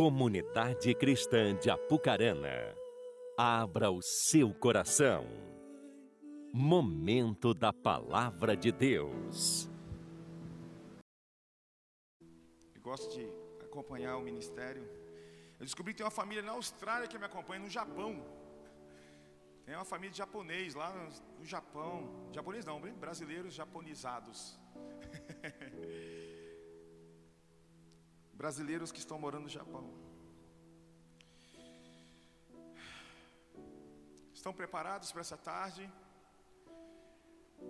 Comunidade Cristã de Apucarana, abra o seu coração. Momento da Palavra de Deus. Eu gosto de acompanhar o ministério. Eu descobri que tem uma família na Austrália que me acompanha, no Japão. Tem uma família de japonês lá no, Japão. Japonês não, brasileiros japonizados. brasileiros que estão morando no Japão. Estão preparados para essa tarde?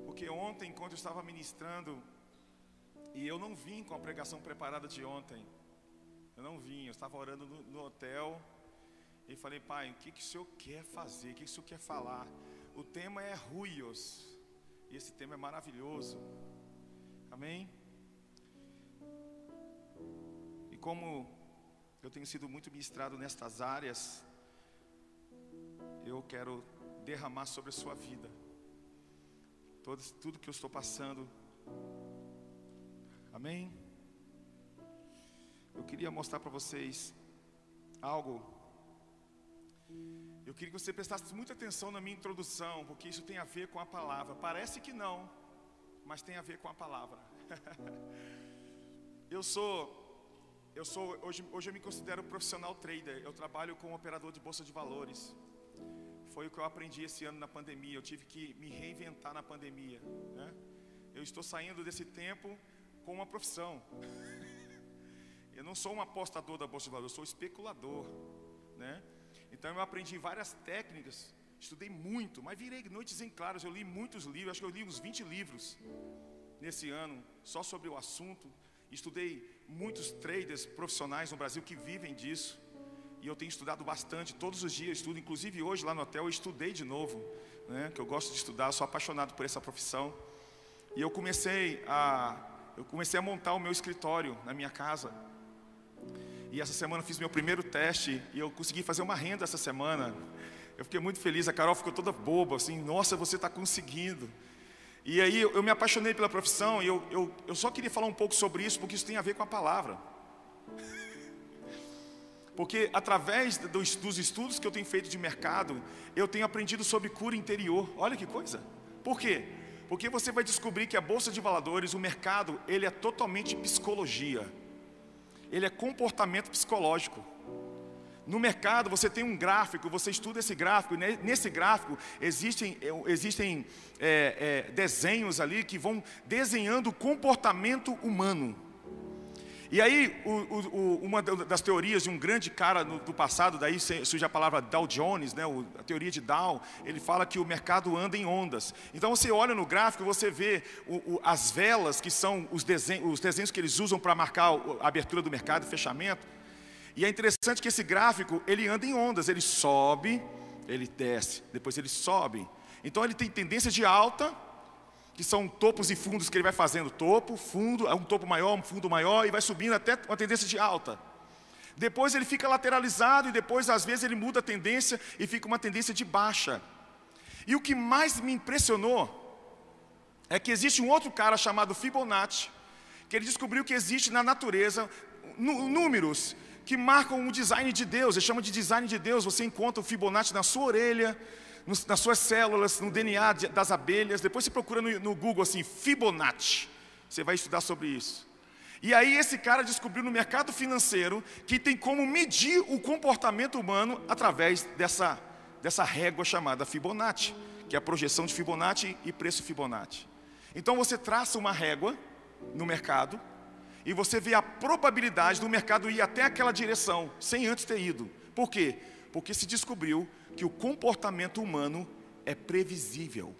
Porque ontem, enquanto eu estava ministrando, e eu não vim com a pregação preparada de ontem, eu não vim, eu estava orando no, no hotel, e falei, pai, o que, que o senhor quer fazer? O que, que o senhor quer falar? O tema é ruios, e esse tema é maravilhoso, amém? Como eu tenho sido muito ministrado nestas áreas, eu quero derramar sobre a sua vida todo, tudo que eu estou passando. Amém? Eu queria mostrar para vocês algo. Eu queria que você prestasse muita atenção na minha introdução, porque isso tem a ver com a palavra. Parece que não, mas tem a ver com a palavra. eu sou eu sou hoje, hoje eu me considero profissional trader. Eu trabalho como operador de bolsa de valores. Foi o que eu aprendi esse ano na pandemia. Eu tive que me reinventar na pandemia. Né? Eu estou saindo desse tempo com uma profissão. Eu não sou um apostador da bolsa de valores, eu sou especulador, né? Então eu aprendi várias técnicas, estudei muito, mas virei noites em claras. Eu li muitos livros, acho que eu li uns 20 livros nesse ano só sobre o assunto. Estudei muitos traders profissionais no Brasil que vivem disso. E eu tenho estudado bastante, todos os dias estudo, inclusive hoje lá no hotel eu estudei de novo, né, que eu gosto de estudar, sou apaixonado por essa profissão. E eu comecei a eu comecei a montar o meu escritório na minha casa. E essa semana fiz meu primeiro teste e eu consegui fazer uma renda essa semana. Eu fiquei muito feliz, a Carol ficou toda boba, assim, nossa, você está conseguindo. E aí eu me apaixonei pela profissão e eu, eu, eu só queria falar um pouco sobre isso, porque isso tem a ver com a palavra. Porque através dos, dos estudos que eu tenho feito de mercado, eu tenho aprendido sobre cura interior. Olha que coisa. Por quê? Porque você vai descobrir que a bolsa de valores, o mercado, ele é totalmente psicologia. Ele é comportamento psicológico. No mercado você tem um gráfico, você estuda esse gráfico, e nesse gráfico existem, é, existem é, é, desenhos ali que vão desenhando o comportamento humano. E aí, o, o, uma das teorias de um grande cara do passado, daí surge a palavra Dow Jones, né, a teoria de Dow, ele fala que o mercado anda em ondas. Então você olha no gráfico, você vê o, as velas, que são os desenhos, os desenhos que eles usam para marcar a abertura do mercado e fechamento. E é interessante que esse gráfico, ele anda em ondas, ele sobe, ele desce, depois ele sobe. Então ele tem tendência de alta, que são topos e fundos que ele vai fazendo, topo, fundo, um topo maior, um fundo maior, e vai subindo até uma tendência de alta. Depois ele fica lateralizado e depois às vezes ele muda a tendência e fica uma tendência de baixa. E o que mais me impressionou é que existe um outro cara chamado Fibonacci, que ele descobriu que existe na natureza números que marcam o design de Deus. Ele chama de design de Deus. Você encontra o Fibonacci na sua orelha, nas suas células, no DNA das abelhas. Depois você procura no, no Google assim, Fibonacci. Você vai estudar sobre isso. E aí esse cara descobriu no mercado financeiro que tem como medir o comportamento humano através dessa, dessa régua chamada Fibonacci, que é a projeção de Fibonacci e preço Fibonacci. Então você traça uma régua no mercado e você vê a probabilidade do mercado ir até aquela direção, sem antes ter ido. Por quê? Porque se descobriu que o comportamento humano é previsível.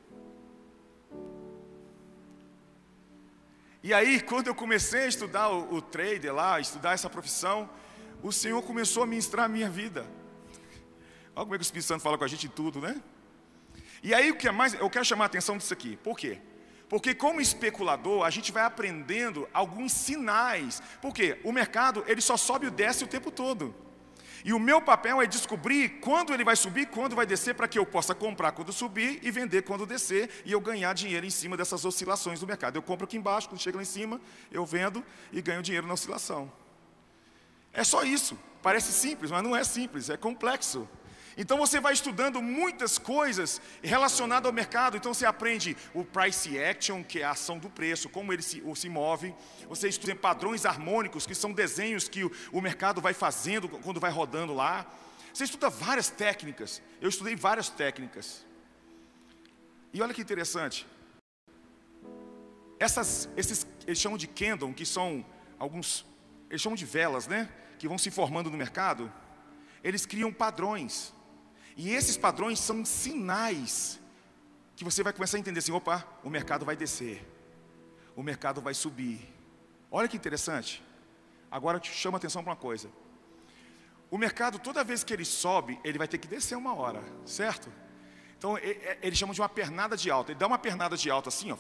E aí, quando eu comecei a estudar o, o trader lá, estudar essa profissão, o Senhor começou a ministrar a minha vida. Olha como é que o Espírito Santo fala com a gente em tudo, né? E aí, o que é mais, eu quero chamar a atenção disso aqui. Por quê? Porque como especulador, a gente vai aprendendo alguns sinais. Porque o mercado, ele só sobe e desce o tempo todo. E o meu papel é descobrir quando ele vai subir, quando vai descer, para que eu possa comprar quando subir e vender quando descer, e eu ganhar dinheiro em cima dessas oscilações do mercado. Eu compro aqui embaixo, quando chega lá em cima, eu vendo e ganho dinheiro na oscilação. É só isso. Parece simples, mas não é simples, é complexo. Então você vai estudando muitas coisas relacionadas ao mercado. Então você aprende o price action, que é a ação do preço, como ele se, se move. Você estuda padrões harmônicos, que são desenhos que o, o mercado vai fazendo quando vai rodando lá. Você estuda várias técnicas. Eu estudei várias técnicas. E olha que interessante. Essas, esses, eles chamam de candle, que são alguns, eles chamam de velas, né? Que vão se formando no mercado. Eles criam padrões. E esses padrões são sinais que você vai começar a entender assim: opa, o mercado vai descer, o mercado vai subir. Olha que interessante. Agora te chama atenção para uma coisa. O mercado, toda vez que ele sobe, ele vai ter que descer uma hora, certo? Então ele chama de uma pernada de alta. Ele dá uma pernada de alta assim, ó,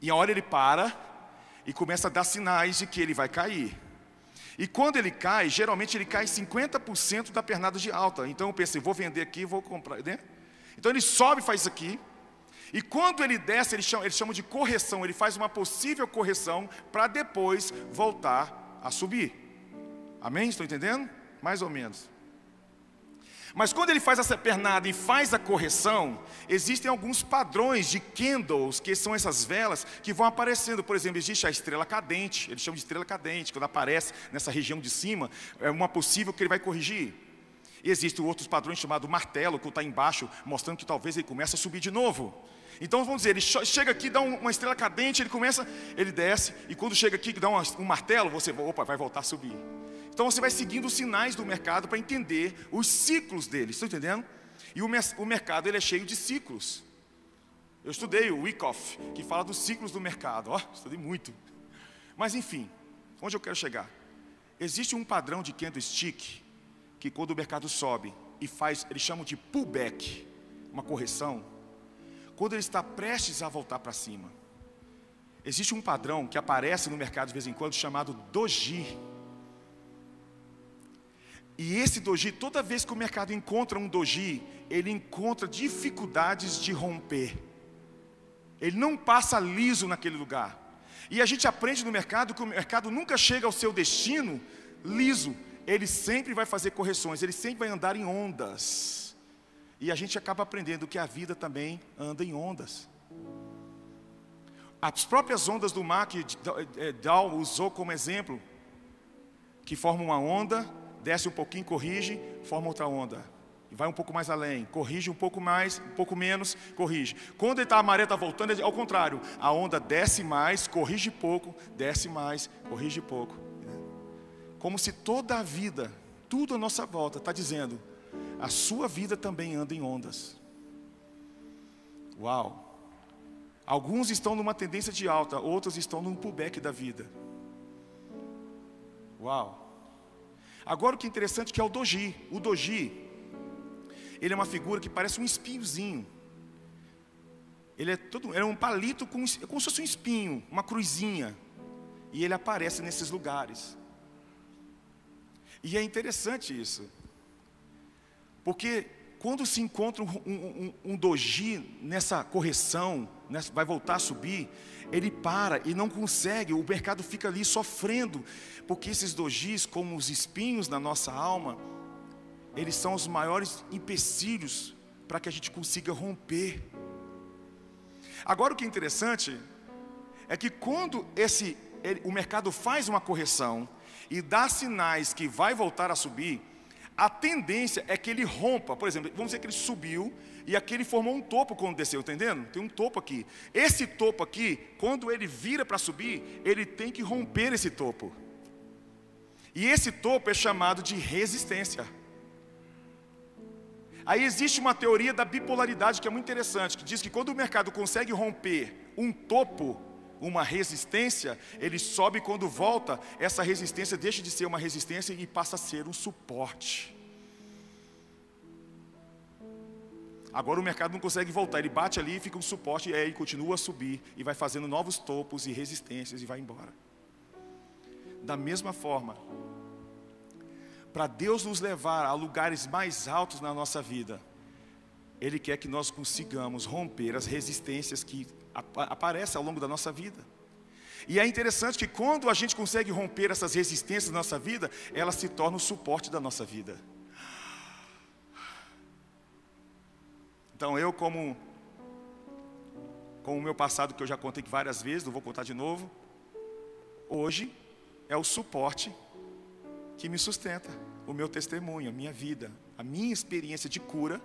e a hora ele para e começa a dar sinais de que ele vai cair. E quando ele cai, geralmente ele cai 50% da pernada de alta. Então eu pensei, vou vender aqui, vou comprar. Né? Então ele sobe faz aqui. E quando ele desce, ele chama, ele chama de correção. Ele faz uma possível correção para depois voltar a subir. Amém? Estão entendendo? Mais ou menos. Mas quando ele faz essa pernada e faz a correção, existem alguns padrões de candles, que são essas velas, que vão aparecendo. Por exemplo, existe a estrela cadente, eles chamam de estrela cadente, quando aparece nessa região de cima, é uma possível que ele vai corrigir. E existem outros padrões chamados martelo, que está embaixo, mostrando que talvez ele comece a subir de novo. Então vamos dizer, ele chega aqui, dá uma estrela cadente, ele começa, ele desce, e quando chega aqui, dá um martelo, você, opa, vai voltar a subir. Então você vai seguindo os sinais do mercado para entender os ciclos dele, estão entendendo? E o, o mercado ele é cheio de ciclos. Eu estudei o Wyckoff, que fala dos ciclos do mercado. Ó, oh, estudei muito. Mas enfim, onde eu quero chegar? Existe um padrão de candlestick que quando o mercado sobe e faz, eles chamam de pullback, uma correção, quando ele está prestes a voltar para cima. Existe um padrão que aparece no mercado de vez em quando chamado doji. E esse doji, toda vez que o mercado encontra um doji, ele encontra dificuldades de romper. Ele não passa liso naquele lugar. E a gente aprende no mercado que o mercado nunca chega ao seu destino liso. Ele sempre vai fazer correções, ele sempre vai andar em ondas. E a gente acaba aprendendo que a vida também anda em ondas. As próprias ondas do mar que Dow usou como exemplo, que formam uma onda desce um pouquinho, corrige, forma outra onda. E vai um pouco mais além, corrige um pouco mais, um pouco menos, corrige. Quando tá, a maré está voltando, é ao contrário, a onda desce mais, corrige pouco, desce mais, corrige pouco. Como se toda a vida, tudo à nossa volta, está dizendo, a sua vida também anda em ondas. Uau! Alguns estão numa tendência de alta, outros estão num pullback da vida. Uau! Agora o que é interessante é que é o doji. O doji, ele é uma figura que parece um espinhozinho. Ele é todo, é um palito com, é como se fosse um espinho, uma cruzinha. E ele aparece nesses lugares. E é interessante isso. Porque quando se encontra um, um, um, doji nessa correção, nessa, vai voltar a subir, ele para e não consegue, o mercado fica ali sofrendo, porque esses dojis, como os espinhos na nossa alma, eles são os maiores empecilhos para que a gente consiga romper. Agora o que é interessante é que quando esse, ele, o mercado faz uma correção e dá sinais que vai voltar a subir, a tendência é que ele rompa. Por exemplo, vamos dizer que ele subiu e aqui ele formou um topo quando desceu, entendendo? Tem um topo aqui. Esse topo aqui, quando ele vira para subir, ele tem que romper esse topo. E esse topo é chamado de resistência. Aí existe uma teoria da bipolaridade que é muito interessante, que diz que quando o mercado consegue romper um topo, uma resistência, ele sobe quando volta, essa resistência deixa de ser uma resistência e passa a ser um suporte. Agora o mercado não consegue voltar, ele bate ali e fica um suporte e aí continua a subir e vai fazendo novos topos e resistências e vai embora. Da mesma forma, para Deus nos levar a lugares mais altos na nossa vida, Ele quer que nós consigamos romper as resistências que aparecem ao longo da nossa vida. E é interessante que quando a gente consegue romper essas resistências na nossa vida, elas se tornam o suporte da nossa vida. Então eu como com o meu passado que eu já contei várias vezes, não vou contar de novo, hoje é o suporte que me sustenta, o meu testemunho, a minha vida, a minha experiência de cura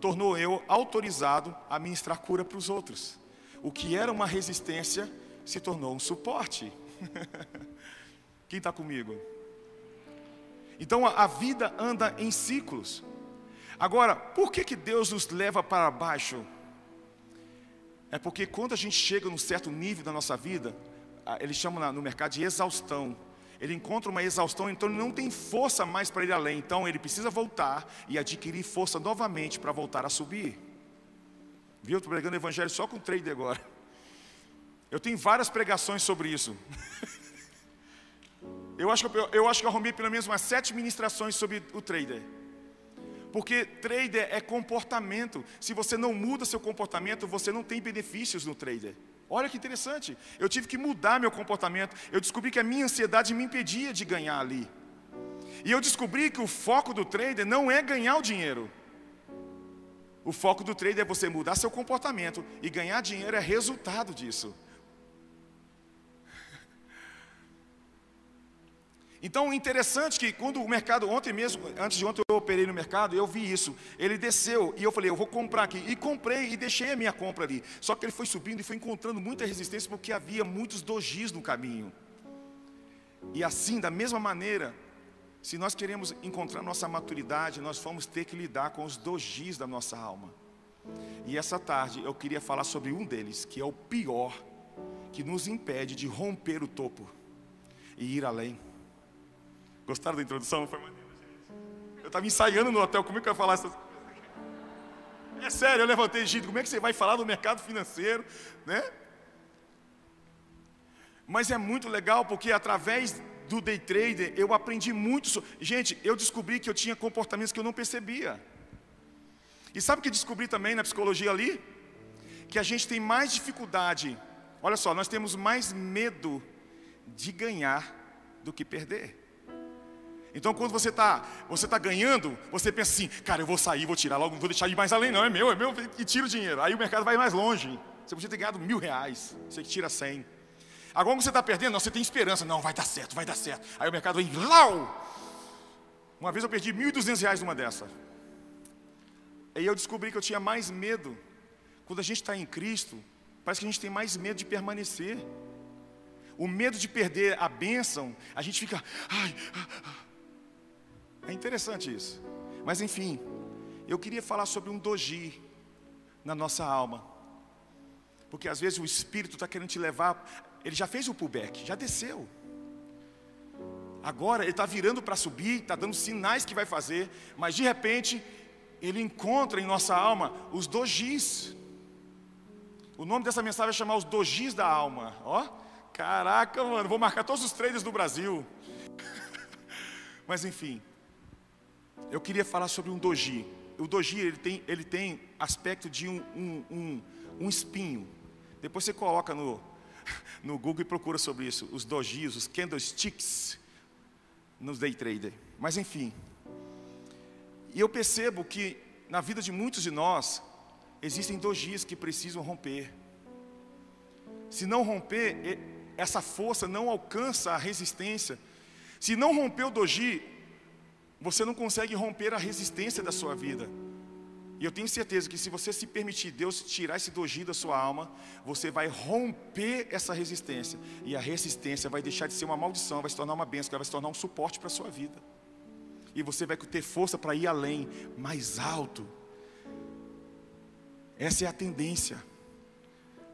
tornou eu autorizado a ministrar cura para os outros. O que era uma resistência se tornou um suporte. Quem está comigo? Então a, vida anda em ciclos. Agora, por que, que Deus nos leva para baixo? É porque quando a gente chega num certo nível da nossa vida, eles chamam no mercado de exaustão. Ele encontra uma exaustão, então ele não tem força mais para ir além. Então ele precisa voltar e adquirir força novamente para voltar a subir. Viu? Estou pregando evangelho só com trader agora. Eu tenho várias pregações sobre isso. eu, acho que eu, eu acho que eu arrumei pelo menos umas sete ministrações sobre o trader. Porque trader é comportamento. Se você não muda seu comportamento, você não tem benefícios no trader. Olha que interessante. Eu tive que mudar meu comportamento. Eu descobri que a minha ansiedade me impedia de ganhar ali. E eu descobri que o foco do trader não é ganhar o dinheiro. O foco do trader é você mudar seu comportamento e ganhar dinheiro é resultado disso. Então, interessante que quando o mercado, ontem mesmo, antes de ontem eu operei no mercado, eu vi isso. Ele desceu e eu falei, eu vou comprar aqui. E comprei e deixei a minha compra ali. Só que ele foi subindo e foi encontrando muita resistência porque havia muitos dojis no caminho. E assim, da mesma maneira, se nós queremos encontrar nossa maturidade, nós vamos ter que lidar com os dojis da nossa alma. E essa tarde eu queria falar sobre um deles, que é o pior, que nos impede de romper o topo e ir além. Gostaram da introdução? Foi maneiro, gente. Eu estava ensaiando no hotel, como é que eu ia falar essas coisas? É sério, eu levantei, gente, como é que você vai falar do mercado financeiro, né? Mas é muito legal porque através do day trader eu aprendi muito. So... Gente, eu descobri que eu tinha comportamentos que eu não percebia. E sabe o que descobri também na psicologia ali? Que a gente tem mais dificuldade. Olha só, nós temos mais medo de ganhar do que perder. Então, quando você está você tá ganhando, você pensa assim, cara, eu vou sair, vou tirar logo, vou deixar ir mais além, não, é meu, é meu, e tira o dinheiro. Aí o mercado vai mais longe. Você podia ter ganhado mil reais, você tira cem. Agora, quando você está perdendo, não, você tem esperança, não, vai dar certo, vai dar certo. Aí o mercado vem, lau! Uma vez eu perdi mil e duzentos reais numa dessa. Aí eu descobri que eu tinha mais medo. Quando a gente está em Cristo, parece que a gente tem mais medo de permanecer. O medo de perder a bênção, a gente fica, ai, ai, ai é interessante isso. Mas enfim, eu queria falar sobre um doji na nossa alma. Porque às vezes o Espírito está querendo te levar. Ele já fez o pullback, já desceu. Agora ele está virando para subir, está dando sinais que vai fazer, mas de repente ele encontra em nossa alma os dojis. O nome dessa mensagem é chamar os dojis da alma. Ó, caraca, mano, vou marcar todos os traders do Brasil. mas enfim, eu queria falar sobre um doji. O doji ele tem, ele tem aspecto de um, um, um, um espinho. Depois você coloca no, no Google e procura sobre isso. Os dojis, os candlesticks nos day trader. Mas enfim. E eu percebo que na vida de muitos de nós existem dojis que precisam romper. Se não romper, essa força não alcança a resistência. Se não romper o doji, você não consegue romper a resistência da sua vida. E eu tenho certeza que se você se permitir Deus tirar esse doji da sua alma, você vai romper essa resistência. E a resistência vai deixar de ser uma maldição, vai se tornar uma bênção, vai se tornar um suporte para a sua vida. E você vai ter força para ir além, mais alto. Essa é a tendência.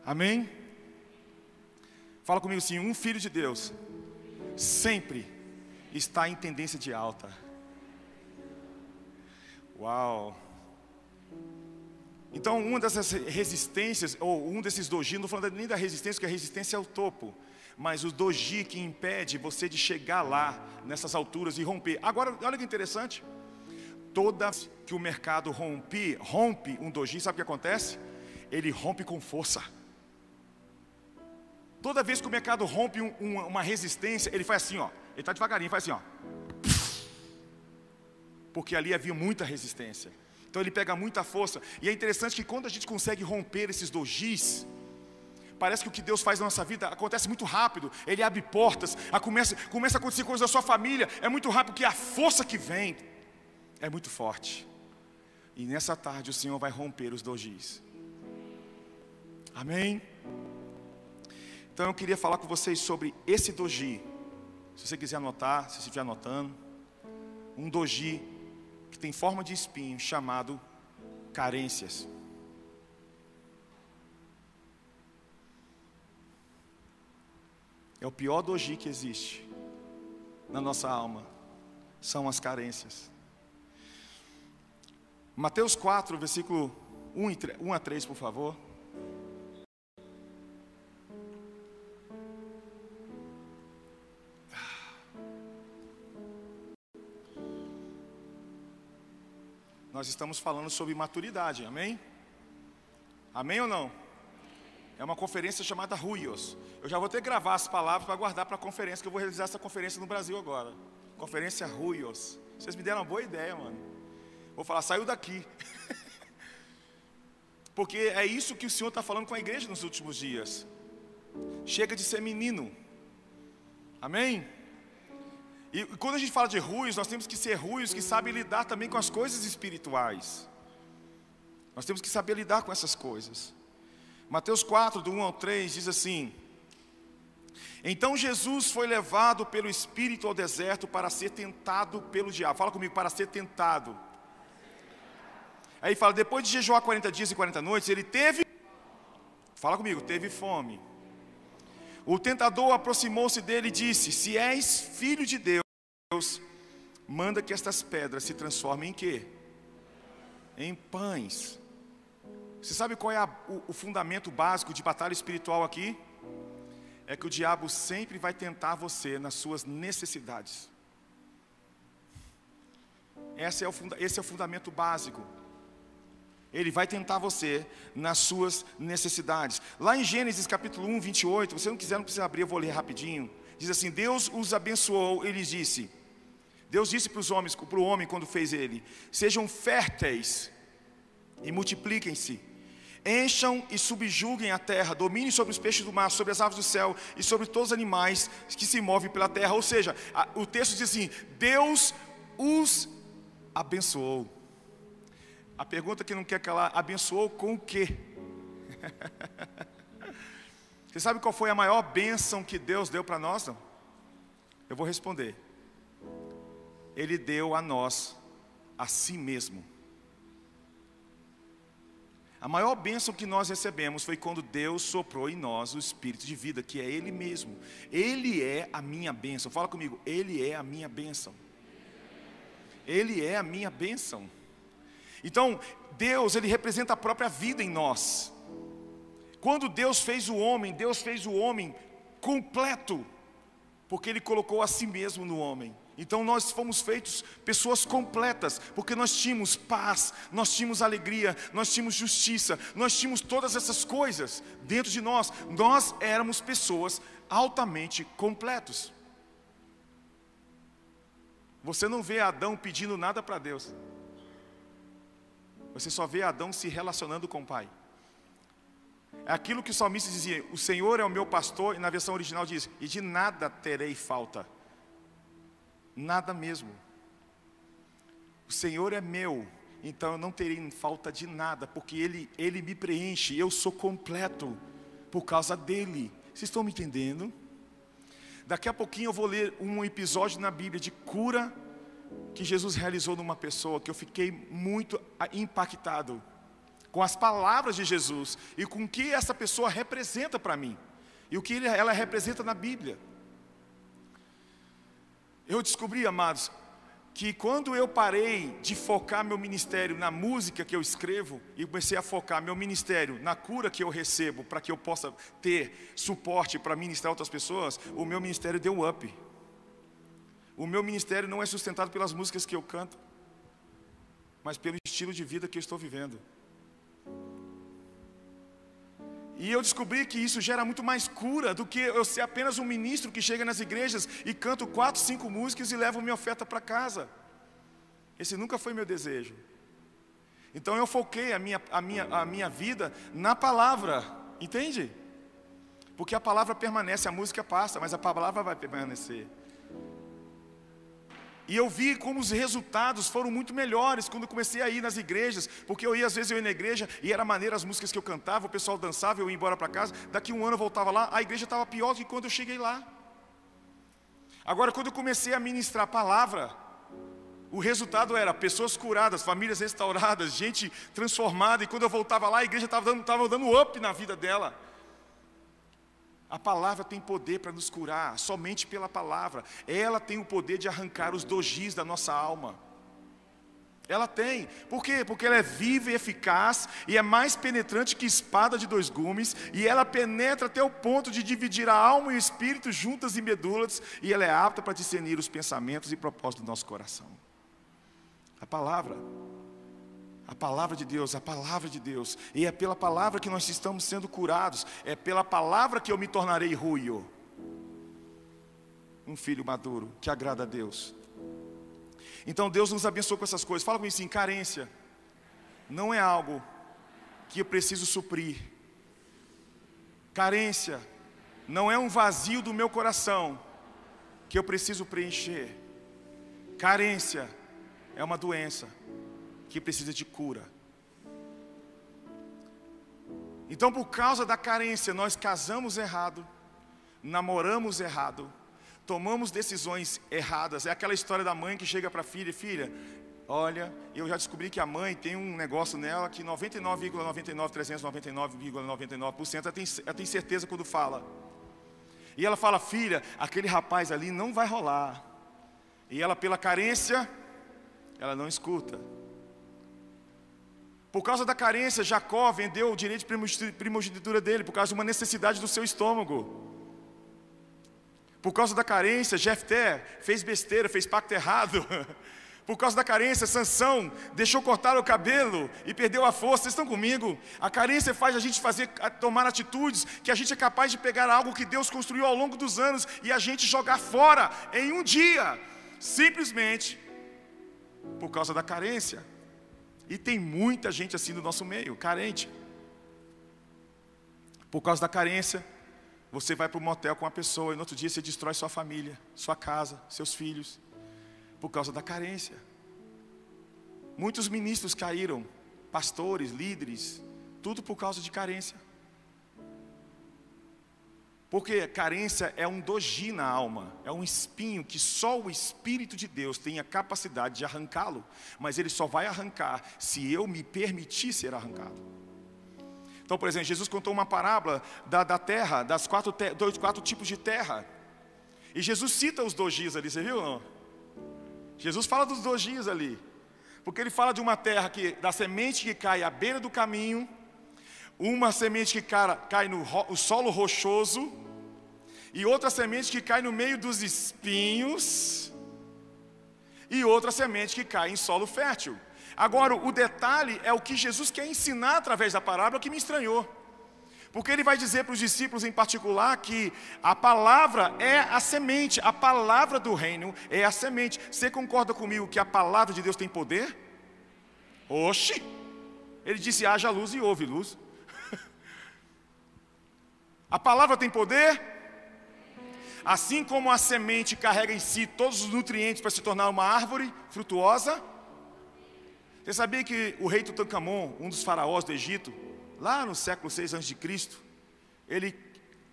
Amém? Fala comigo assim: um filho de Deus sempre está em tendência de alta. Uau! Então, uma dessas resistências, ou um desses doji, não estou falando nem da resistência, porque a resistência é o topo, mas o doji que impede você de chegar lá, nessas alturas e romper. Agora, olha que interessante. Toda que o mercado rompe, rompe um doji, sabe o que acontece? Ele rompe com força. Toda vez que o mercado rompe um, um, uma resistência, ele faz assim, ó. Ele está devagarinho, faz assim, ó. Porque ali havia muita resistência. Então ele pega muita força. E é interessante que quando a gente consegue romper esses dojis, parece que o que Deus faz na nossa vida acontece muito rápido. Ele abre portas, a começa, começa a acontecer coisas da sua família. É muito rápido, porque a força que vem é muito forte. E nessa tarde o Senhor vai romper os dojis. Amém? Então eu queria falar com vocês sobre esse doji. Se você quiser anotar, se você estiver anotando, um doji que tem forma de espinho chamado carências. É o pior doji que existe na nossa alma, são as carências. Mateus 4, versículo 1 a 3, por favor. Nós estamos falando sobre maturidade, amém? Amém ou não? É uma conferência chamada Ruios. Eu já vou ter que gravar as palavras para guardar para a conferência, que eu vou realizar essa conferência no Brasil agora. Conferência Ruios. Vocês me deram uma boa ideia, mano. Vou falar, saiu daqui. Porque é isso que o Senhor está falando com a igreja nos últimos dias. Chega de ser menino. Amém? E quando a gente fala de ruios, nós temos que ser ruios que sabem lidar também com as coisas espirituais. Nós temos que saber lidar com essas coisas. Mateus 4, do 1 ao 3, diz assim: Então Jesus foi levado pelo Espírito ao deserto para ser tentado pelo diabo. Fala comigo, para ser tentado. Aí fala: depois de jejuar 40 dias e 40 noites, ele teve. Fala comigo, teve fome. O tentador aproximou-se dele e disse: Se és filho de Deus, manda que estas pedras se transformem em quê? Em pães. Você sabe qual é a, o, o fundamento básico de batalha espiritual aqui? É que o diabo sempre vai tentar você nas suas necessidades. Esse é o, esse é o fundamento básico. Ele vai tentar você nas suas necessidades. Lá em Gênesis capítulo 1, 28, se você não quiser, não precisa abrir, eu vou ler rapidinho. Diz assim: Deus os abençoou, ele disse. Deus disse para os homens, para o homem quando fez ele: Sejam férteis e multipliquem-se. Encham e subjuguem a terra, dominem sobre os peixes do mar, sobre as aves do céu e sobre todos os animais que se movem pela terra. Ou seja, a, o texto diz assim: Deus os abençoou. A pergunta que não quer calar, abençoou com o quê? Você sabe qual foi a maior bênção que Deus deu para nós? Não? Eu vou responder. Ele deu a nós a si mesmo. A maior bênção que nós recebemos foi quando Deus soprou em nós o Espírito de vida, que é Ele mesmo. Ele é a minha bênção. Fala comigo, Ele é a minha bênção. Ele é a minha bênção. Então, Deus, ele representa a própria vida em nós. Quando Deus fez o homem, Deus fez o homem completo, porque ele colocou a si mesmo no homem. Então nós fomos feitos pessoas completas, porque nós tínhamos paz, nós tínhamos alegria, nós tínhamos justiça, nós tínhamos todas essas coisas dentro de nós. Nós éramos pessoas altamente completos. Você não vê Adão pedindo nada para Deus. Você só vê Adão se relacionando com o Pai. É aquilo que o salmista dizia: O Senhor é o meu pastor, e na versão original diz: E de nada terei falta. Nada mesmo. O Senhor é meu, então eu não terei falta de nada, porque Ele, Ele me preenche, eu sou completo por causa dEle. Vocês estão me entendendo? Daqui a pouquinho eu vou ler um episódio na Bíblia de cura que Jesus realizou numa pessoa que eu fiquei muito impactado com as palavras de Jesus e com o que essa pessoa representa para mim e o que ela representa na Bíblia. Eu descobri, amados, que quando eu parei de focar meu ministério na música que eu escrevo e comecei a focar meu ministério na cura que eu recebo para que eu possa ter suporte para ministrar outras pessoas, o meu ministério deu um up. O meu ministério não é sustentado pelas músicas que eu canto, mas pelo estilo de vida que eu estou vivendo. E eu descobri que isso gera muito mais cura do que eu ser apenas um ministro que chega nas igrejas e canto quatro, cinco músicas e levo minha oferta para casa. Esse nunca foi meu desejo. Então eu foquei a minha, a, minha, a minha vida na palavra, entende? Porque a palavra permanece, a música passa, mas a palavra vai permanecer. E eu vi como os resultados foram muito melhores quando eu comecei a ir nas igrejas, porque eu ia, às vezes eu ia na igreja e era maneira as músicas que eu cantava, o pessoal dançava, eu ia embora para casa, daqui um ano eu voltava lá, a igreja estava pior do que quando eu cheguei lá. Agora, quando eu comecei a ministrar a palavra, o resultado era pessoas curadas, famílias restauradas, gente transformada, e quando eu voltava lá, a igreja estava dando, dando up na vida dela. A palavra tem poder para nos curar, somente pela palavra. Ela tem o poder de arrancar os dojis da nossa alma. Ela tem. Por quê? Porque ela é viva e eficaz e é mais penetrante que espada de dois gumes, e ela penetra até o ponto de dividir a alma e o espírito juntas e medulas, e ela é apta para discernir os pensamentos e propósitos do nosso coração. A palavra a palavra de Deus, a palavra de Deus. E é pela palavra que nós estamos sendo curados. É pela palavra que eu me tornarei ruio. Um filho maduro que agrada a Deus. Então Deus nos abençoou com essas coisas. Fala comigo assim: carência não é algo que eu preciso suprir. Carência não é um vazio do meu coração que eu preciso preencher. Carência é uma doença que precisa de cura. Então, por causa da carência, nós casamos errado, namoramos errado, tomamos decisões erradas. É aquela história da mãe que chega para a filha: Filha, olha, eu já descobri que a mãe tem um negócio nela que 99,99, 399,99% ela tem, tem certeza quando fala. E ela fala: Filha, aquele rapaz ali não vai rolar. E ela, pela carência, ela não escuta. Por causa da carência, Jacó vendeu o direito de primogenitura dele, por causa de uma necessidade do seu estômago. Por causa da carência, Jefté fez besteira, fez pacto errado. Por causa da carência, Sansão deixou cortar o cabelo e perdeu a força. Vocês estão comigo? A carência faz a gente fazer, tomar atitudes que a gente é capaz de pegar algo que Deus construiu ao longo dos anos e a gente jogar fora em um dia, simplesmente por causa da carência. E tem muita gente assim no nosso meio, carente. Por causa da carência, você vai para o motel com uma pessoa e no outro dia você destrói sua família, sua casa, seus filhos. Por causa da carência. Muitos ministros caíram, pastores, líderes, tudo por causa de carência. Porque carência é um doji na alma, é um espinho que só o Espírito de Deus tem a capacidade de arrancá-lo, mas ele só vai arrancar se eu me permitir ser arrancado. Então, por exemplo, Jesus contou uma parábola da, da terra, das quatro, te, dois, quatro tipos de terra. E Jesus cita os dojis ali, você viu não? Jesus fala dos dojis ali. Porque ele fala de uma terra que, da semente que cai à beira do caminho, uma semente que cai no solo rochoso, e outra semente que cai no meio dos espinhos, e outra semente que cai em solo fértil. Agora, o detalhe é o que Jesus quer ensinar através da parábola que me estranhou. Porque ele vai dizer para os discípulos em particular que a palavra é a semente, a palavra do reino é a semente. Você concorda comigo que a palavra de Deus tem poder? Oxe! Ele disse: haja luz e houve luz. A palavra tem poder? Assim como a semente carrega em si todos os nutrientes para se tornar uma árvore frutuosa. Você sabia que o rei Tutankhamon, um dos faraós do Egito, lá no século 6 a.C., ele,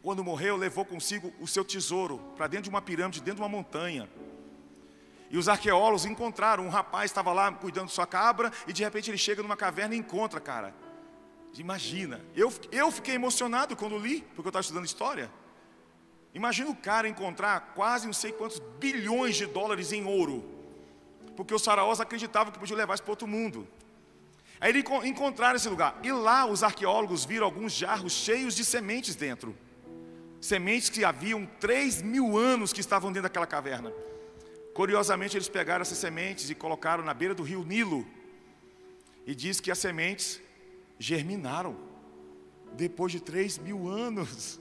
quando morreu, levou consigo o seu tesouro para dentro de uma pirâmide, dentro de uma montanha. E os arqueólogos encontraram, um rapaz estava lá cuidando de sua cabra, e de repente ele chega numa caverna e encontra, cara, Imagina, eu, eu fiquei emocionado quando li, porque eu estava estudando história. Imagina o cara encontrar quase não sei quantos bilhões de dólares em ouro, porque os faraós acreditavam que podiam levar isso para outro mundo. Aí eles encontraram esse lugar, e lá os arqueólogos viram alguns jarros cheios de sementes dentro. Sementes que haviam 3 mil anos que estavam dentro daquela caverna. Curiosamente, eles pegaram essas sementes e colocaram na beira do rio Nilo. E diz que as sementes germinaram depois de três mil anos.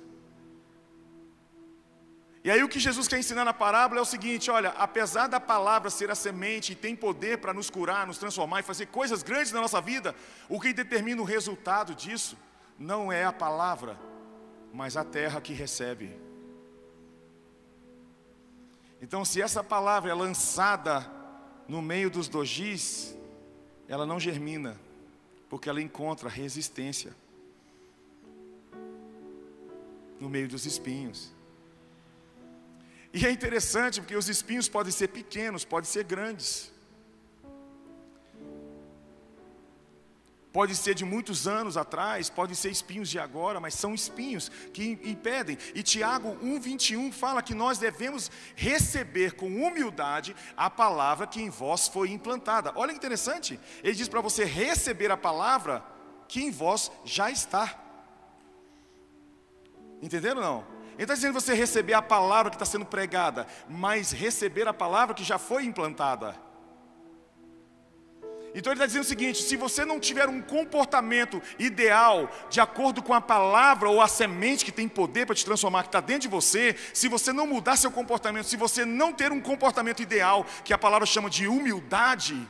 E aí o que Jesus quer ensinar na parábola é o seguinte: olha, apesar da palavra ser a semente e tem poder para nos curar, nos transformar e fazer coisas grandes na nossa vida, o que determina o resultado disso não é a palavra, mas a terra que recebe. Então, se essa palavra é lançada no meio dos dojis, ela não germina, porque ela encontra resistência no meio dos espinhos. E é interessante porque os espinhos podem ser pequenos, podem ser grandes. Pode ser de muitos anos atrás, podem ser espinhos de agora, mas são espinhos que impedem. E Tiago 1,21 fala que nós devemos receber com humildade a palavra que em vós foi implantada. Olha que interessante, ele diz para você receber a palavra que em vós já está. Entenderam ou não? Ele está dizendo você receber a palavra que está sendo pregada, mas receber a palavra que já foi implantada. Então ele está dizendo o seguinte: se você não tiver um comportamento ideal, de acordo com a palavra ou a semente que tem poder para te transformar, que está dentro de você, se você não mudar seu comportamento, se você não ter um comportamento ideal, que a palavra chama de humildade,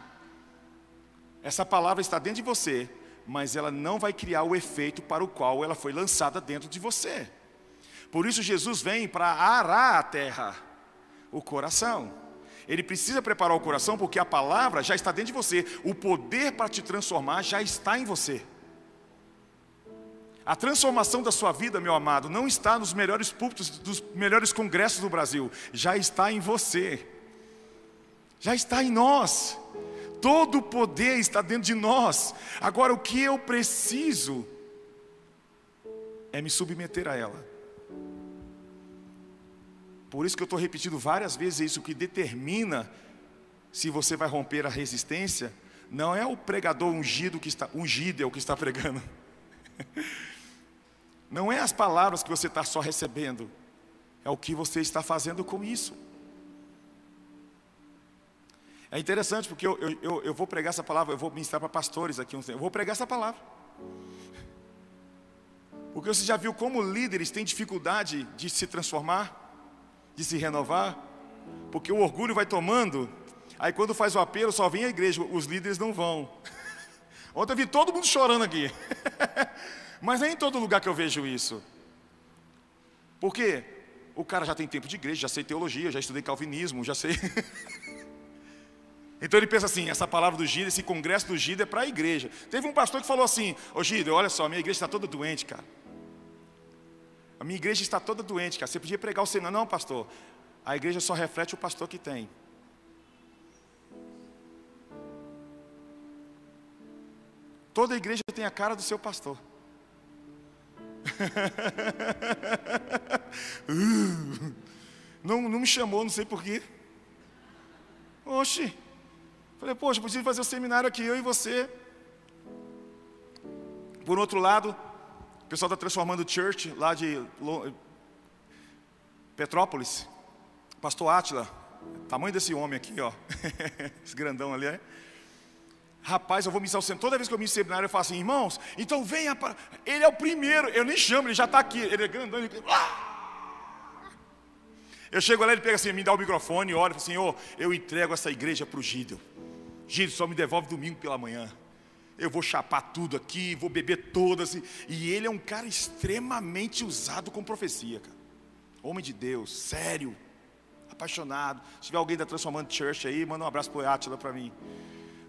essa palavra está dentro de você, mas ela não vai criar o efeito para o qual ela foi lançada dentro de você. Por isso Jesus vem para arar a terra, o coração. Ele precisa preparar o coração porque a palavra já está dentro de você. O poder para te transformar já está em você. A transformação da sua vida, meu amado, não está nos melhores púlpitos dos melhores congressos do Brasil, já está em você. Já está em nós. Todo o poder está dentro de nós. Agora o que eu preciso é me submeter a ela. Por isso que eu estou repetindo várias vezes isso, o que determina se você vai romper a resistência, não é o pregador ungido que está, ungido é o que está pregando. Não é as palavras que você está só recebendo, é o que você está fazendo com isso. É interessante porque eu, eu, eu vou pregar essa palavra, eu vou ministrar para pastores aqui, eu vou pregar essa palavra. Porque você já viu como líderes têm dificuldade de se transformar? De se renovar, porque o orgulho vai tomando, aí quando faz o apelo só vem a igreja, os líderes não vão. Ontem eu vi todo mundo chorando aqui, mas é em todo lugar que eu vejo isso. Por quê? O cara já tem tempo de igreja, já sei teologia, já estudei calvinismo, já sei. então ele pensa assim: essa palavra do Gida, esse congresso do Gida é para a igreja. Teve um pastor que falou assim: Ô Gida, olha só, minha igreja está toda doente, cara. A minha igreja está toda doente, cara. Você podia pregar o Senhor. Não, pastor. A igreja só reflete o pastor que tem. Toda igreja tem a cara do seu pastor. não, não me chamou, não sei porquê. Oxe. Falei, poxa, podia fazer o um seminário aqui, eu e você. Por outro lado, pessoal está transformando church lá de Petrópolis. Pastor Átila, tamanho desse homem aqui, ó. Esse grandão ali é. Rapaz, eu vou ministrar o centro. Toda vez que eu ministro seminário, eu falo assim, irmãos, então venha para. Ele é o primeiro. Eu nem chamo, ele já está aqui. Ele é grandão. Ele... Eu chego lá, ele pega assim, me dá o microfone, olha e fala assim: oh, eu entrego essa igreja para o Gideon. Gideon só me devolve domingo pela manhã eu vou chapar tudo aqui, vou beber todas. E ele é um cara extremamente usado com profecia, cara. Homem de Deus, sério, apaixonado. Se tiver alguém da Transformando Church aí, manda um abraço para o Átila para mim.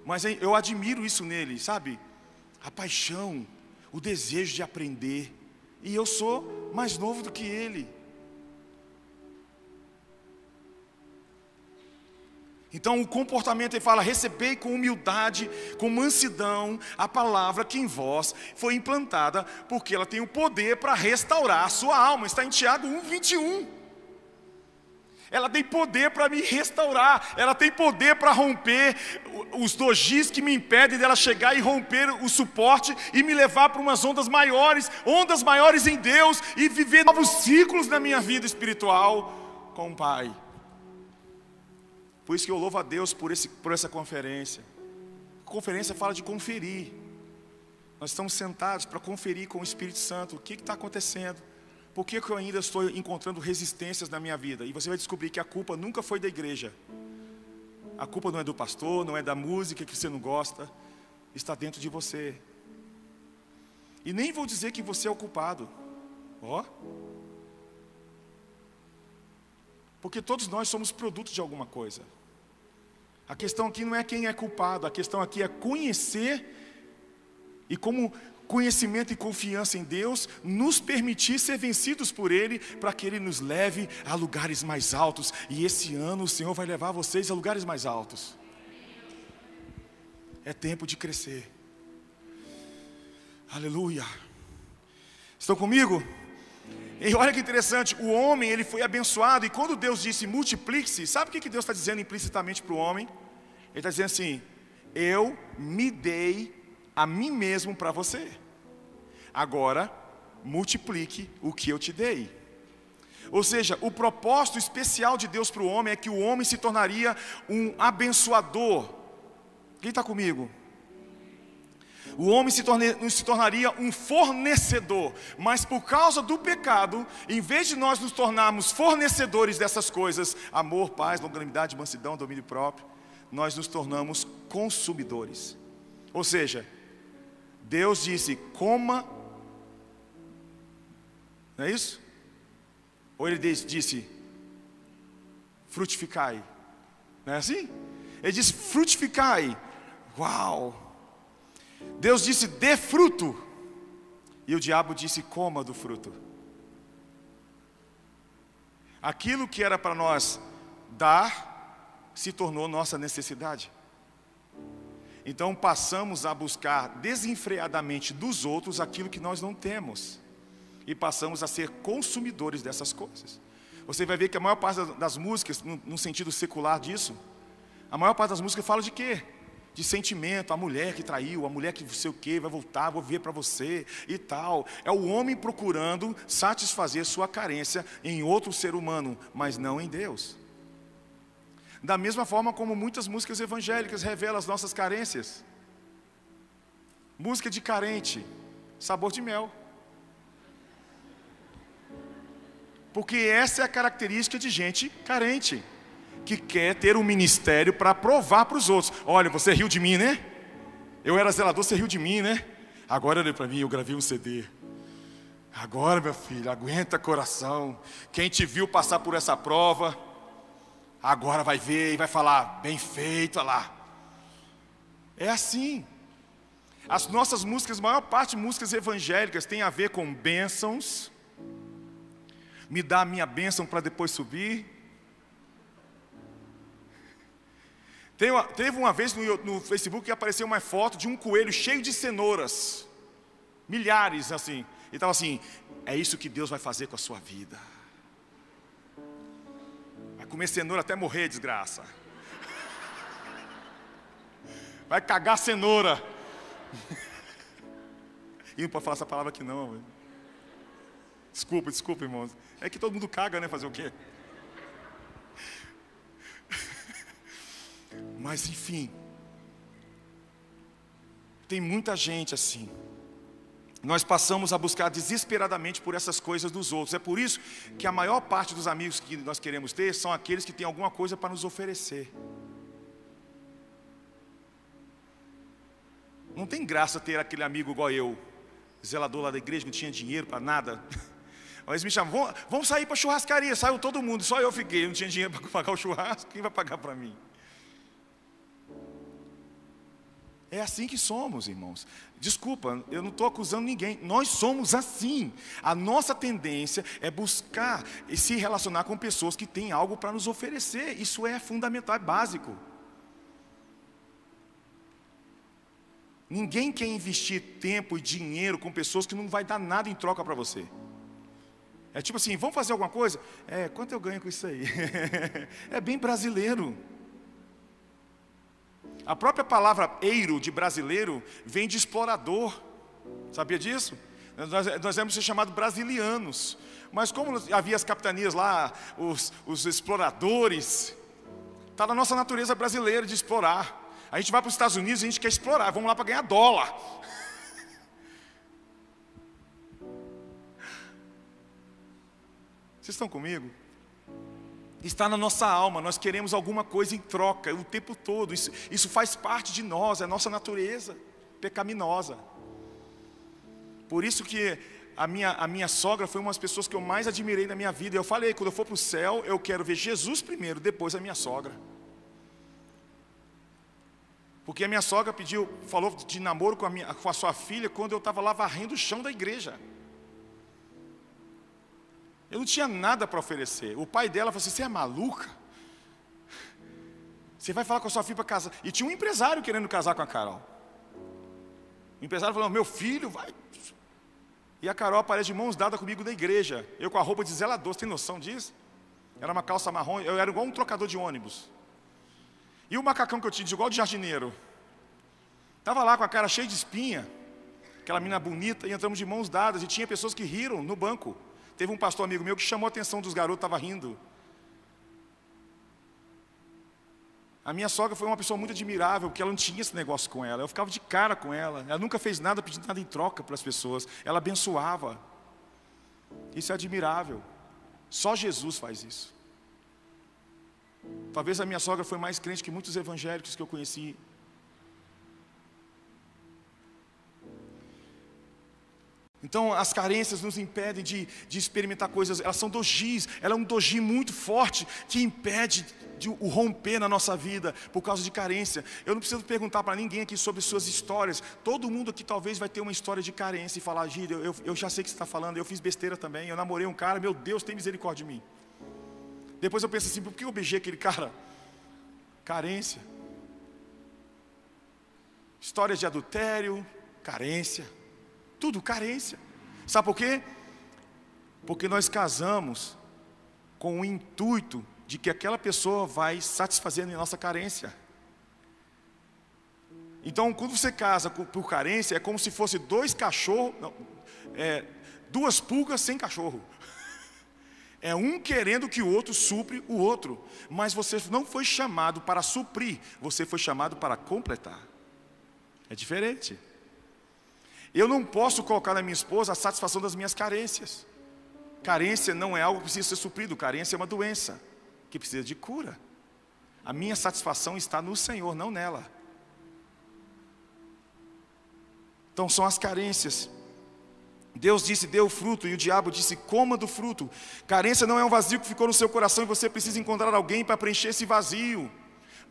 Mas eu admiro isso nele, sabe? A paixão, o desejo de aprender. E eu sou mais novo do que ele. Então o comportamento ele fala: recebei com humildade, com mansidão a palavra que em vós foi implantada, porque ela tem o poder para restaurar a sua alma. Está em Tiago 1, 21. Ela tem poder para me restaurar, ela tem poder para romper os dojis que me impedem dela chegar e romper o suporte e me levar para umas ondas maiores, ondas maiores em Deus e viver novos ciclos na minha vida espiritual com o Pai. Por isso que eu louvo a Deus por, esse, por essa conferência. A conferência fala de conferir. Nós estamos sentados para conferir com o Espírito Santo o que está acontecendo. Por que, que eu ainda estou encontrando resistências na minha vida? E você vai descobrir que a culpa nunca foi da igreja. A culpa não é do pastor, não é da música que você não gosta. Está dentro de você. E nem vou dizer que você é o culpado. Ó. Oh. Porque todos nós somos produtos de alguma coisa. A questão aqui não é quem é culpado, a questão aqui é conhecer e como conhecimento e confiança em Deus, nos permitir ser vencidos por Ele, para que Ele nos leve a lugares mais altos. E esse ano o Senhor vai levar vocês a lugares mais altos. É tempo de crescer. Aleluia. Estão comigo? E olha que interessante, o homem ele foi abençoado, e quando Deus disse multiplique-se, sabe o que Deus está dizendo implicitamente para o homem? Ele está dizendo assim: Eu me dei a mim mesmo para você, agora multiplique o que eu te dei. Ou seja, o propósito especial de Deus para o homem é que o homem se tornaria um abençoador. Quem está comigo? O homem se, torne, se tornaria um fornecedor, mas por causa do pecado, em vez de nós nos tornarmos fornecedores dessas coisas, amor, paz, longanimidade, mansidão, domínio próprio, nós nos tornamos consumidores. Ou seja, Deus disse: coma, não é isso? Ou ele disse: frutificai, não é assim? Ele disse: frutificai. Uau! Deus disse: dê fruto. E o diabo disse: coma do fruto. Aquilo que era para nós dar, se tornou nossa necessidade. Então passamos a buscar desenfreadamente dos outros aquilo que nós não temos. E passamos a ser consumidores dessas coisas. Você vai ver que a maior parte das músicas, no sentido secular disso, a maior parte das músicas fala de quê? De sentimento, a mulher que traiu, a mulher que não sei o que, vai voltar, vou ver para você e tal. É o homem procurando satisfazer sua carência em outro ser humano, mas não em Deus. Da mesma forma como muitas músicas evangélicas revelam as nossas carências. Música de carente, sabor de mel. Porque essa é a característica de gente carente que quer ter um ministério para provar para os outros: olha, você riu de mim, né? Eu era zelador, você riu de mim, né? Agora olha para mim, eu gravei um CD. Agora, meu filho, aguenta coração. Quem te viu passar por essa prova, agora vai ver e vai falar: bem feito, olha lá. É assim. As nossas músicas, a maior parte músicas evangélicas, tem a ver com bênçãos. Me dá a minha bênção para depois subir. Teve uma vez no, no Facebook que apareceu uma foto de um coelho cheio de cenouras. Milhares assim. E estava assim: é isso que Deus vai fazer com a sua vida. Vai comer cenoura até morrer, desgraça. Vai cagar cenoura. E não pode falar essa palavra aqui não. Desculpa, desculpa, irmãos. É que todo mundo caga, né? Fazer o quê? Mas enfim, tem muita gente assim. Nós passamos a buscar desesperadamente por essas coisas dos outros. É por isso que a maior parte dos amigos que nós queremos ter são aqueles que têm alguma coisa para nos oferecer. Não tem graça ter aquele amigo igual eu, zelador lá da igreja, que não tinha dinheiro para nada. Mas me chamam, vamos, sair para churrascaria. Saiu todo mundo, só eu fiquei, não tinha dinheiro para pagar o churrasco. Quem vai pagar para mim? É assim que somos, irmãos. Desculpa, eu não estou acusando ninguém. Nós somos assim. A nossa tendência é buscar e se relacionar com pessoas que têm algo para nos oferecer. Isso é fundamental, é básico. Ninguém quer investir tempo e dinheiro com pessoas que não vai dar nada em troca para você. É tipo assim, vamos fazer alguma coisa? É, quanto eu ganho com isso aí? é bem brasileiro. A própria palavra eiro de brasileiro vem de explorador. Sabia disso? Nós, nós éramos ser chamados brasilianos. Mas como havia as capitanias lá, os, os exploradores, está na nossa natureza brasileira de explorar. A gente vai para os Estados Unidos e a gente quer explorar, vamos lá para ganhar dólar. Vocês estão comigo? Está na nossa alma, nós queremos alguma coisa em troca o tempo todo. Isso, isso faz parte de nós, é nossa natureza pecaminosa. Por isso que a minha, a minha sogra foi uma das pessoas que eu mais admirei na minha vida. Eu falei, quando eu for para o céu, eu quero ver Jesus primeiro, depois a minha sogra. Porque a minha sogra pediu, falou de namoro com a, minha, com a sua filha quando eu estava lá varrendo o chão da igreja. Eu não tinha nada para oferecer. O pai dela falou assim: Você é maluca? Você vai falar com a sua filha para casar. E tinha um empresário querendo casar com a Carol. O empresário falou: Meu filho, vai. E a Carol aparece de mãos dadas comigo na igreja. Eu com a roupa de zelador, você tem noção disso? Era uma calça marrom, eu era igual um trocador de ônibus. E o macacão que eu tinha, igual de jardineiro. Estava lá com a cara cheia de espinha, aquela menina bonita, e entramos de mãos dadas, e tinha pessoas que riram no banco. Teve um pastor amigo meu que chamou a atenção dos garotos, estava rindo. A minha sogra foi uma pessoa muito admirável, porque ela não tinha esse negócio com ela. Eu ficava de cara com ela. Ela nunca fez nada pedindo nada em troca para as pessoas. Ela abençoava. Isso é admirável. Só Jesus faz isso. Talvez a minha sogra foi mais crente que muitos evangélicos que eu conheci. Então, as carências nos impedem de, de experimentar coisas, elas são dojis, ela é um doji muito forte que impede de, o romper na nossa vida por causa de carência. Eu não preciso perguntar para ninguém aqui sobre suas histórias, todo mundo aqui talvez vai ter uma história de carência e falar: Gide, eu, eu já sei que você está falando, eu fiz besteira também, eu namorei um cara, meu Deus, tem misericórdia de mim. Depois eu penso assim: por que eu beijei aquele cara? Carência. Histórias de adultério, carência. Tudo carência. Sabe por quê? Porque nós casamos com o intuito de que aquela pessoa vai satisfazer a nossa carência. Então, quando você casa por carência, é como se fosse dois cachorros, é, duas pulgas sem cachorro. É um querendo que o outro supre o outro, mas você não foi chamado para suprir, você foi chamado para completar. É diferente. Eu não posso colocar na minha esposa a satisfação das minhas carências. Carência não é algo que precisa ser suprido, carência é uma doença que precisa de cura. A minha satisfação está no Senhor, não nela. Então são as carências. Deus disse, dê o fruto, e o diabo disse, coma do fruto. Carência não é um vazio que ficou no seu coração e você precisa encontrar alguém para preencher esse vazio.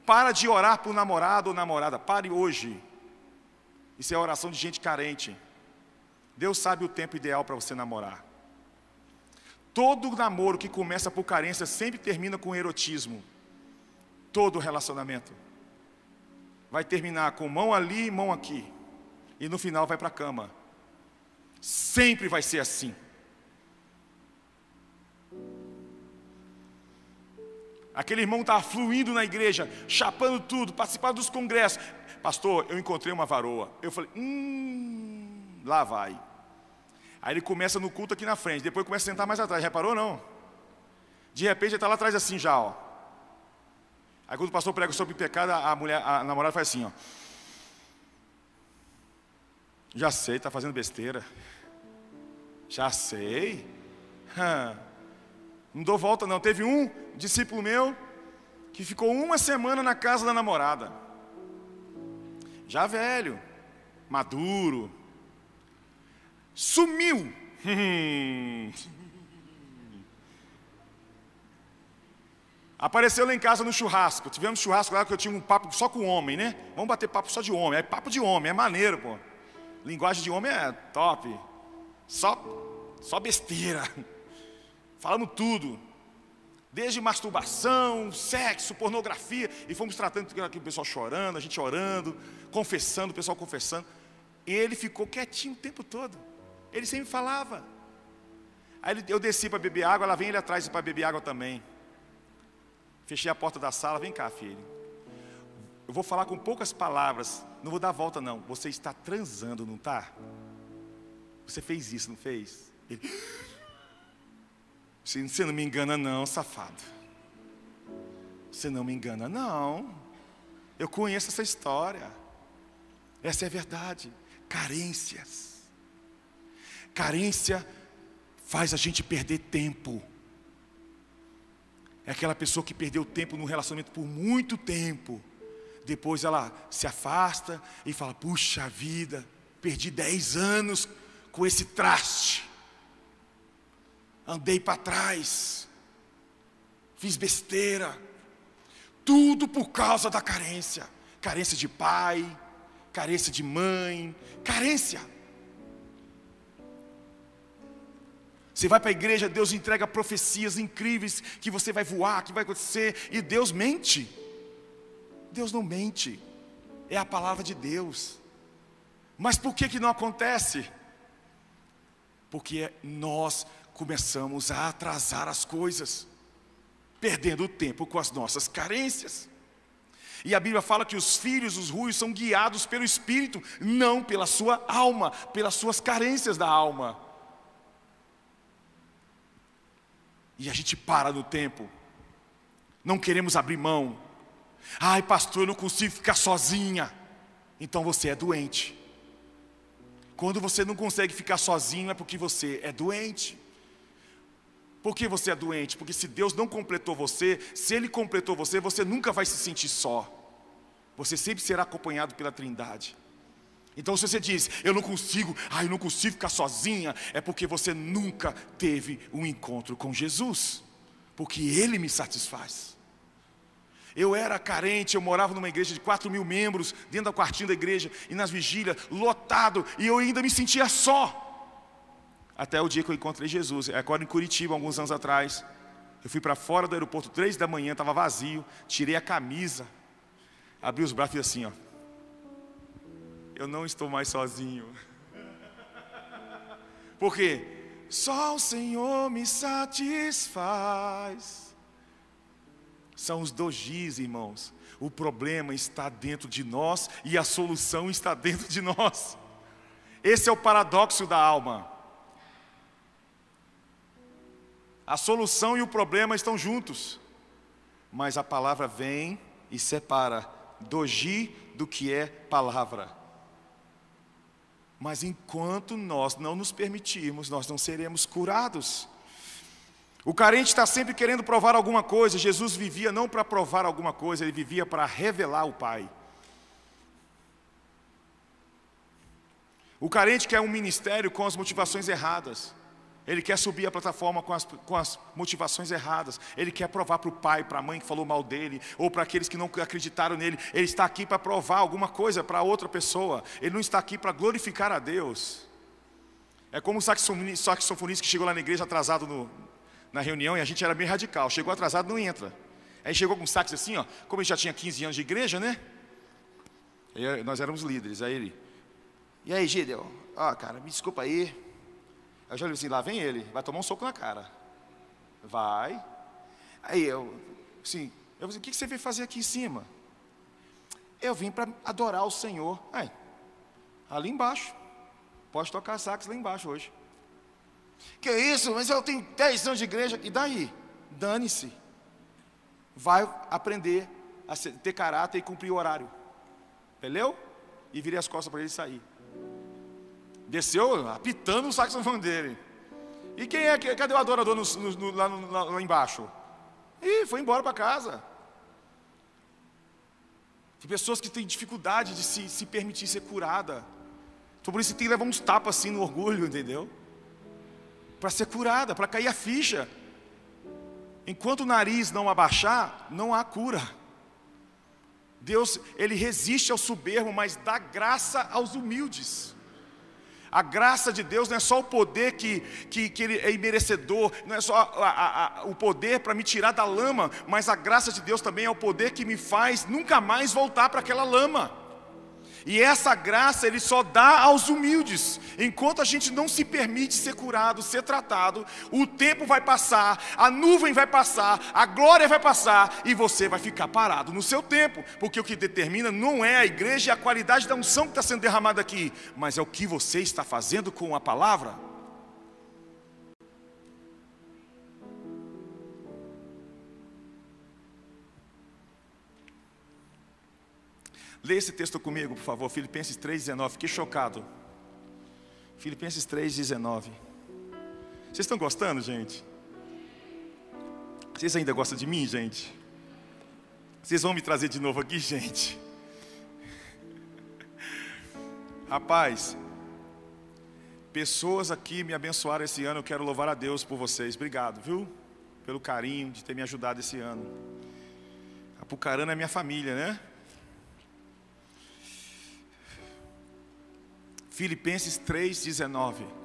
Para de orar por namorado ou namorada, pare hoje. Isso é oração de gente carente. Deus sabe o tempo ideal para você namorar. Todo namoro que começa por carência sempre termina com erotismo. Todo relacionamento. Vai terminar com mão ali e mão aqui. E no final vai para a cama. Sempre vai ser assim. Aquele irmão estava fluindo na igreja, chapando tudo, participando dos congressos pastor, eu encontrei uma varoa. Eu falei, hum, lá vai. Aí ele começa no culto aqui na frente, depois começa a sentar mais atrás. Reparou não? De repente ele está lá atrás assim já, ó. Aí quando o pastor prega sobre pecado, a mulher, a namorada faz assim, ó. Já sei, está fazendo besteira. Já sei. Não dou volta não. Teve um discípulo meu que ficou uma semana na casa da namorada já velho, maduro, sumiu. Apareceu lá em casa no churrasco. Tivemos churrasco lá que eu tinha um papo só com homem, né? Vamos bater papo só de homem. É papo de homem, é maneiro, pô. Linguagem de homem é top. Só, só besteira. Falamos tudo. Desde masturbação, sexo, pornografia, e fomos tratando aqui o pessoal chorando, a gente orando, confessando, o pessoal confessando. Ele ficou quietinho o tempo todo. Ele sempre falava. Aí eu desci para beber água, ela vem ele atrás para beber água também. Fechei a porta da sala, vem cá, filho. Eu vou falar com poucas palavras, não vou dar volta não. Você está transando, não está? Você fez isso, não fez? Ele, você não me engana, não, safado. Você não me engana, não. Eu conheço essa história. Essa é a verdade. Carências. Carência faz a gente perder tempo. É aquela pessoa que perdeu tempo no relacionamento por muito tempo. Depois ela se afasta e fala: Puxa vida, perdi 10 anos com esse traste. Andei para trás, fiz besteira, tudo por causa da carência carência de pai, carência de mãe, carência. Você vai para a igreja, Deus entrega profecias incríveis que você vai voar, que vai acontecer, e Deus mente. Deus não mente, é a palavra de Deus. Mas por que, que não acontece? Porque nós começamos a atrasar as coisas, perdendo tempo com as nossas carências. E a Bíblia fala que os filhos, os ruios, são guiados pelo Espírito, não pela sua alma, pelas suas carências da alma. E a gente para no tempo, não queremos abrir mão. Ai, pastor, eu não consigo ficar sozinha. Então você é doente. Quando você não consegue ficar sozinho é porque você é doente. Por que você é doente? Porque se Deus não completou você, se Ele completou você, você nunca vai se sentir só. Você sempre será acompanhado pela Trindade. Então, se você diz, eu não consigo, ah, eu não consigo ficar sozinha, é porque você nunca teve um encontro com Jesus, porque Ele me satisfaz. Eu era carente, eu morava numa igreja de 4 mil membros, dentro do quartinho da igreja, e nas vigílias, lotado, e eu ainda me sentia só. Até o dia que eu encontrei Jesus. É agora em Curitiba, alguns anos atrás. Eu fui para fora do aeroporto, três da manhã, estava vazio. Tirei a camisa, abri os braços e assim, ó. Eu não estou mais sozinho. Por quê? Só o Senhor me satisfaz. São os dojis, irmãos. O problema está dentro de nós e a solução está dentro de nós. Esse é o paradoxo da alma. A solução e o problema estão juntos. Mas a palavra vem e separa doji do que é palavra. Mas enquanto nós não nos permitirmos, nós não seremos curados. O carente está sempre querendo provar alguma coisa. Jesus vivia não para provar alguma coisa, ele vivia para revelar o Pai. O carente quer um ministério com as motivações erradas. Ele quer subir a plataforma com as, com as motivações erradas. Ele quer provar para o pai, para a mãe que falou mal dele, ou para aqueles que não acreditaram nele. Ele está aqui para provar alguma coisa para outra pessoa. Ele não está aqui para glorificar a Deus. É como o saxofonista que chegou lá na igreja atrasado no, na reunião e a gente era bem radical. Chegou atrasado, não entra. Aí chegou com um sax assim, ó. Como ele já tinha 15 anos de igreja, né? Nós éramos líderes. Aí ele, e aí, Gideon? Ó, oh, cara, me desculpa aí. Eu já falei assim, lá vem ele, vai tomar um soco na cara. Vai. Aí eu, assim, eu falei, o que você veio fazer aqui em cima? Eu vim para adorar o Senhor. Aí, ali embaixo. Pode tocar sax lá embaixo hoje. Que isso? Mas eu tenho 10 anos de igreja. E daí? Dane-se. Vai aprender a ter caráter e cumprir o horário. Entendeu? E virei as costas para ele sair. Desceu apitando o saxofone dele. E quem é? Cadê o adorador no, no, lá, lá, embaixo? E foi embora para casa. Tem pessoas que têm dificuldade de se, se permitir ser curada. Então por isso tem que levar uns tapas assim no orgulho, entendeu? Para ser curada, para cair a ficha. Enquanto o nariz não abaixar, não há cura. Deus, Ele resiste ao soberbo, mas dá graça aos humildes. A graça de Deus não é só o poder que, que, que Ele é imerecedor, não é só a, a, a, o poder para me tirar da lama, mas a graça de Deus também é o poder que me faz nunca mais voltar para aquela lama. E essa graça ele só dá aos humildes. Enquanto a gente não se permite ser curado, ser tratado, o tempo vai passar, a nuvem vai passar, a glória vai passar e você vai ficar parado no seu tempo, porque o que determina não é a igreja e a qualidade da unção que está sendo derramada aqui, mas é o que você está fazendo com a palavra. Lê esse texto comigo, por favor, Filipenses 3,19. Fiquei chocado. Filipenses 3,19. Vocês estão gostando, gente? Vocês ainda gostam de mim, gente? Vocês vão me trazer de novo aqui, gente? Rapaz, pessoas aqui me abençoaram esse ano, eu quero louvar a Deus por vocês. Obrigado, viu? Pelo carinho de ter me ajudado esse ano. Apucarana é minha família, né? Filipenses 3,19.